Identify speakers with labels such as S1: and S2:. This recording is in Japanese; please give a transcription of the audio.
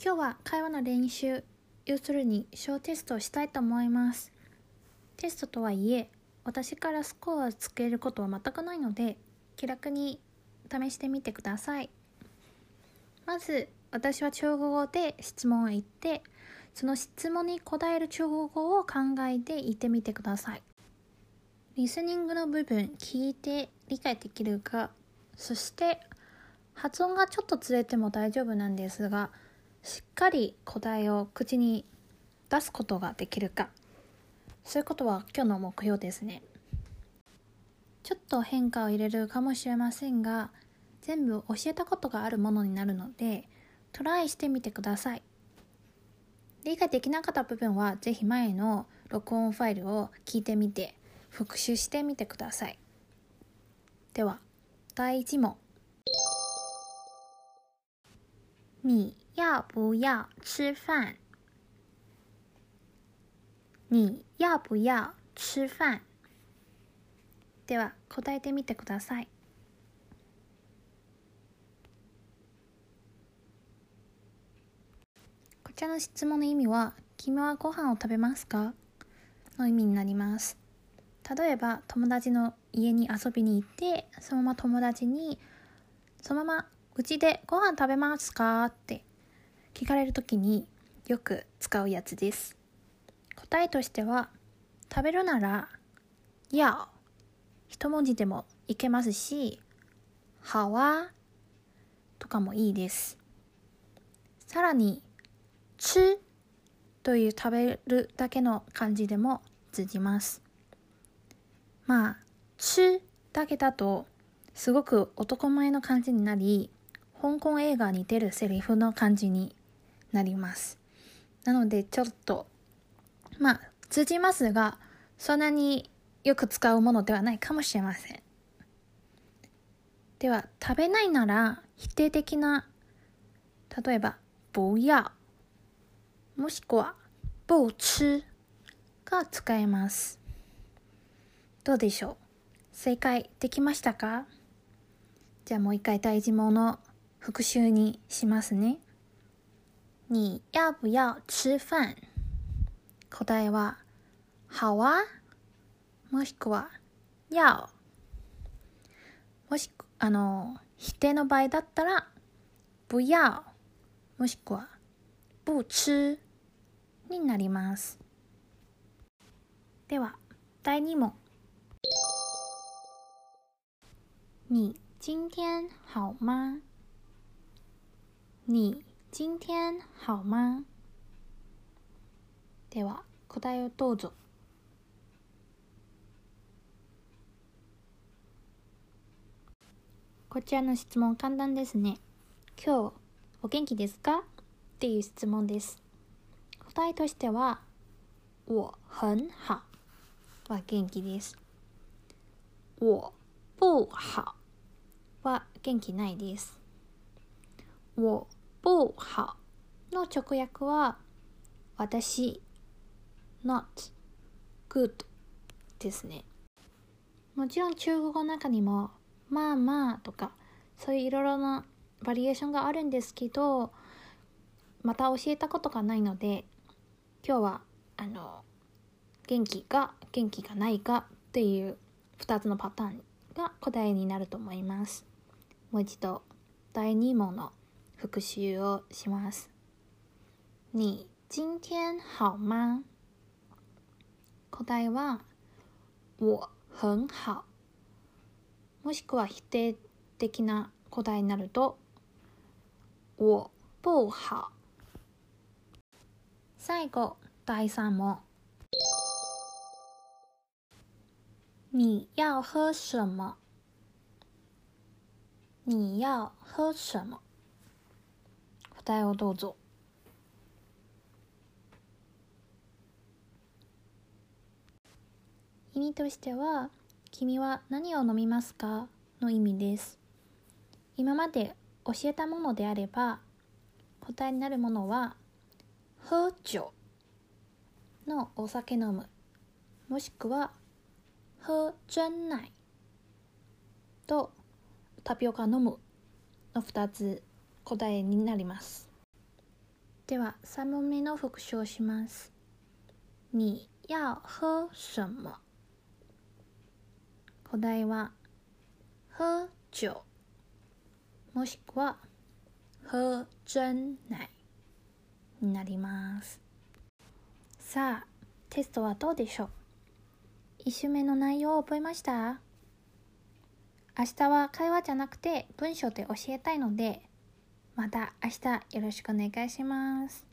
S1: 今日は会話の練習要するに小テストをしたいと思います。テストとはいえ私からスコアをつけることは全くないので気楽に試してみてください。まず私は中国語で質問を言ってその質問に答える中国語を考えて言ってみてください。リスニングの部分聞いて理解できるかそして発音がちょっとずれても大丈夫なんですがしっかり答えを口に出すことができるか。そういうことは今日の目標ですね。ちょっと変化を入れるかもしれませんが全部教えたことがあるものになるのでトライしてみてください。理解できなかった部分はぜひ前の録音ファイルを聞いてみて復習してみてください。では第1問。你要不要吃饭？你要不要吃饭？では答えてみてください。こちらの質問の意味は「君はご飯を食べますか?」の意味になります。例えば友達の家に遊びに行ってそのまま友達にそのまま「うちでご飯食べますか?」って聞かれる時によく使うやつです。答えとしては食べるなら「や」一文字でもいけますし「はわ」とかもいいです。さらに「つ」という食べるだけの漢字でも通じます。まあ「つ」だけだとすごく男前の感じになり香港映画に出るセリフの感じになります。なのでちょっとまあ通じますがそんなによく使うものではないかもしれません。では食べないなら否定的な例えば「不要」もしくは「不吃」が使えます。どうでしょう？正解できましたか？じゃあもう一回大事もの復習にしますね。你要不要吃饭答えは、好啊もしくは、要もしく、あの、否定の場合だったら、不要もしくは、不吃になります。では、第2問。你今天好吗？你今天好吗？では答えをどうぞ。こちらの質問簡単ですね。今日お元気ですか？っていう質問です。答えとしては、我很好は元気です。我不好は元気ないです。我不好の直訳は私 not good ですね。もちろん中国語の中にもまあまあとかそういういろいろなバリエーションがあるんですけどまた教えたことがないので今日はあの元気が元気がないかっていう2つのパターンが答えになると思います。もう一度第2問の復習をします。你今天好吗？答えは我很好。もしくは否定的な答えになると我不好。最後第3問。你要喝什么？你要喝什么？答えをどうぞ。意味としては、君は何を飲みますか？の意味です。今まで教えたものであれば、答えになるものは、喝酒のお酒飲む、もしくは、喝真奶とタピオカ飲むの2つ答えになります。では3問目の復習をします。你要喝什么？答えは喝酒。もしくは喝真奶。になります。さあテストはどうでしょう？一週目の内容を覚えました？明日は会話じゃなくて文章で教えたいのでまた明日よろしくお願いします。